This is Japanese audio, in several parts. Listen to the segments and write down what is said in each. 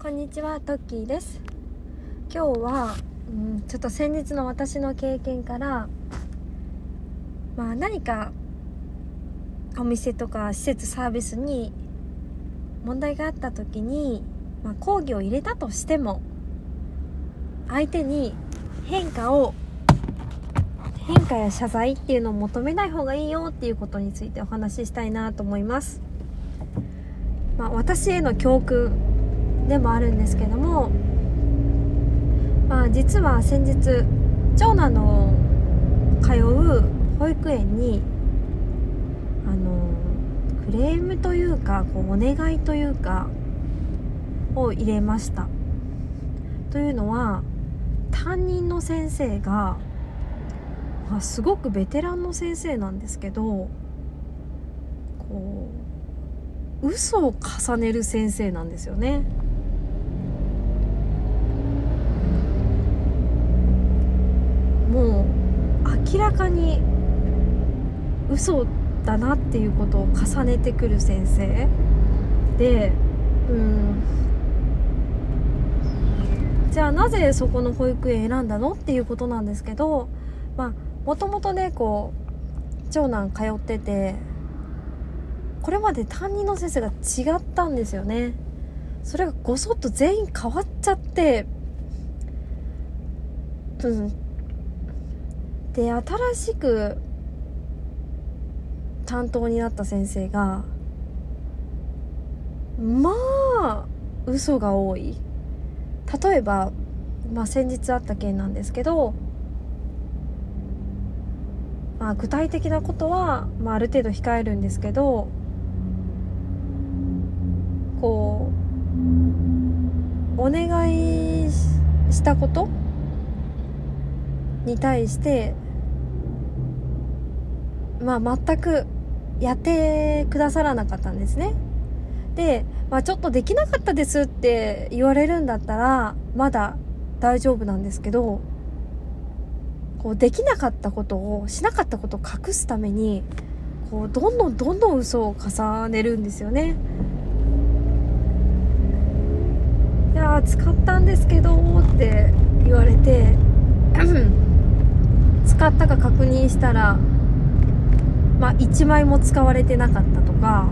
こんにちは、トッキーです。今日は、うん、ちょっと先日の私の経験から、まあ何かお店とか施設サービスに問題があった時に、まあ、抗議を入れたとしても、相手に変化を変化や謝罪っていうのを求めない方がいいよっていうことについてお話ししたいなと思います。まあ、私への教訓でもあるんですけども、まあ、実は先日長男の通う保育園にあのクレームというかこうお願いというかを入れました。というのは担任の先生が、まあ、すごくベテランの先生なんですけどこう嘘を重ねる先生なんですよねもう明らかに嘘だなっていうことを重ねてくる先生。でうん。じゃあなぜそこの保育園選んだのっていうことなんですけどまあもともとねこう長男通っててこれまで担任の先生が違ったんですよね。それがごそっと全員変わっちゃってうんで新しく担当になった先生がまあ嘘が多い。例えば、まあ、先日あった件なんですけど、まあ、具体的なことは、まあ、ある程度控えるんですけどこうお願いしたことに対してまあ全くやってくださらなかったんですね。で、まあ、ちょっとできなかったですって言われるんだったらまだ大丈夫なんですけどこうできなかったことをしなかったことを隠すためにこうどんどんどんどん嘘を重ねるんですよね。いや使ったんですけどって言われて 使ったか確認したらまあ1枚も使われてなかったとか、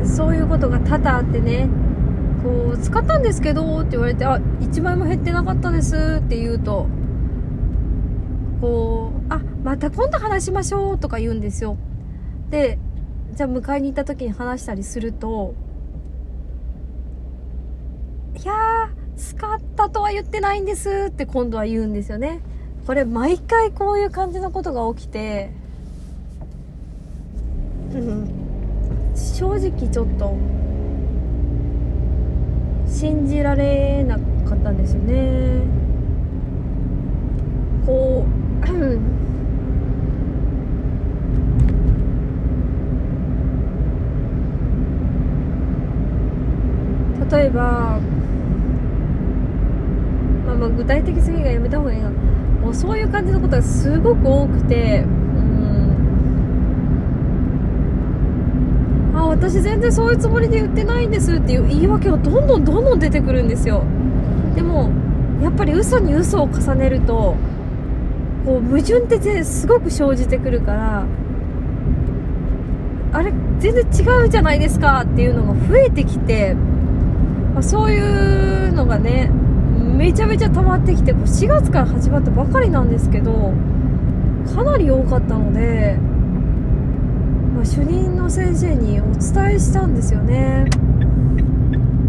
うん、そういうことが多々あってね。こう使ったんですけどって言われてあ1枚も減ってなかったですって言うとこうあまた今度話しましょうとか言うんですよ。でじゃあ迎えに行った時に話したりするといやー使ったとは言ってないんですって今度は言うんですよね。これ毎回こういう感じのことが起きて。正直ちょっと信じられなかったんですよね。こう 例えば、まあ、具体的すぎがやめた方がいいな。もうそういう感じのことがすごく多くてうん。あ私全然そういうつもりで言ってないんですっていう言い訳がどんどんどんどん出てくるんですよ。でもやっぱり嘘に嘘を重ねるとこう矛盾ってすごく生じてくるからあれ全然違うじゃないですかっていうのが増えてきてまあ、そういうのがねめちゃめちゃ溜まってきて4月から始まったばかりなんですけどかなり多かったので、まあ、主任の先生にお伝えしたんですよね。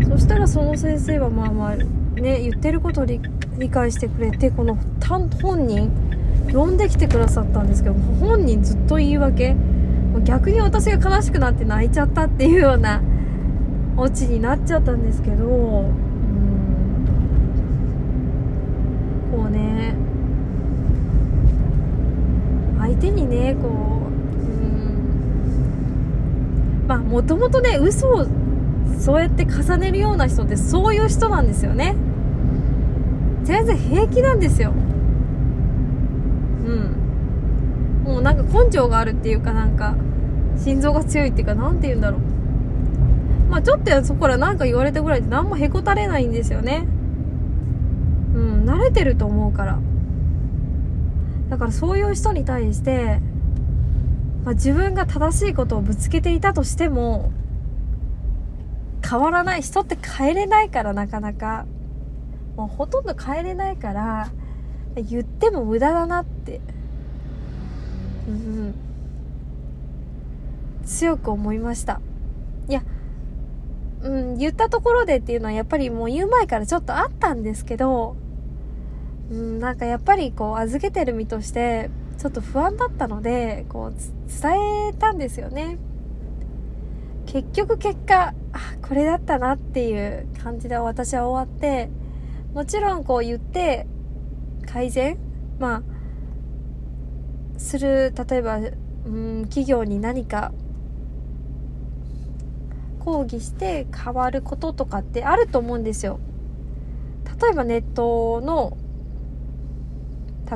そしたらその先生はまあまあね言ってることを理解してくれてこの本人呼んできてくださったんですけど本人ずっと言い訳。逆に私が悲しくなって泣いちゃったっていうようなオチになっちゃったんですけどうんこうね。相手にねこううん。まあもともとね嘘をそうやって重ねるような人ってそういう人なんですよね。全然平気なんですよ。うん。もうなんか根性があるっていうかなんか心臓が強いっていうかなんて言うんだろう。まあちょっとやそこらなんか言われたぐらいで何もへこたれないんですよね。慣れてると思うから。だからそういう人に対して、まあ、自分が正しいことをぶつけていたとしても変わらない人って変えれないからなかなか。もうほとんど変えれないから言っても無駄だなって。うん。強く思いました。いやうん言ったところでっていうのはやっぱりもう言う前からちょっとあったんですけどうんなんかやっぱりこう預けてる身としてちょっと不安だったのでこう伝えたんですよね。結局結果あこれだったなっていう感じで私は終わってもちろんこう言って改善まあする例えばうん企業に何か抗議して変わることとかってあると思うんですよ。例えばネットの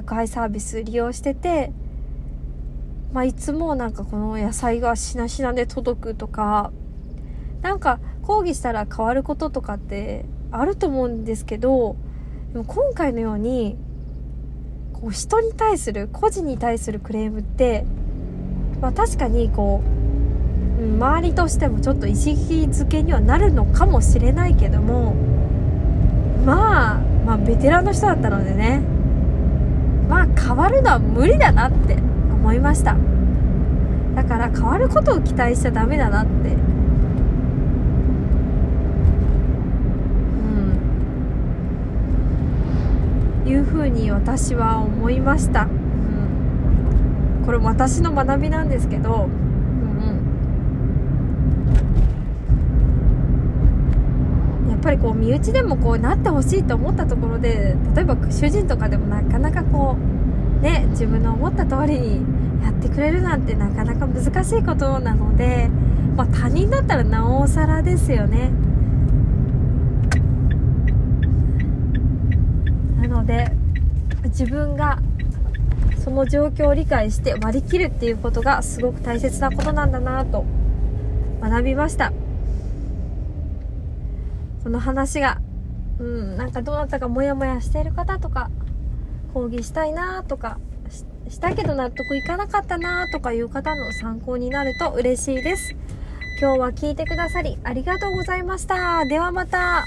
宅配サービス利用しててまあ、いつもなんかこの野菜がしなしなで届くとかなんか抗議したら変わることとかってあると思うんですけどでも今回のようにこう人に対する個人に対するクレームって、まあ、確かにこう、周りとしてもちょっと意識づけにはなるのかもしれないけどもまあまあベテランの人だったのでね変わるのは無理だなって思いました。だから変わることを期待しちゃダメだなって。うん。いうふうに私は思いました、うん、これも私の学びなんですけど、やっぱりこう身内でもこうなってほしいと思ったところで例えば主人とかでもなかなかこうね自分の思った通りにやってくれるなんてなかなか難しいことなので、まあ、他人だったらなおさらですよね。なので自分がその状況を理解して割り切るっていうことがすごく大切なことなんだなと学びました。その話がうんなんかどうなったかモヤモヤしている方とか講義したいなとかしたけど納得いかなかったなとかいう方の参考になると嬉しいです。今日は聞いてくださりありがとうございました。ではまた。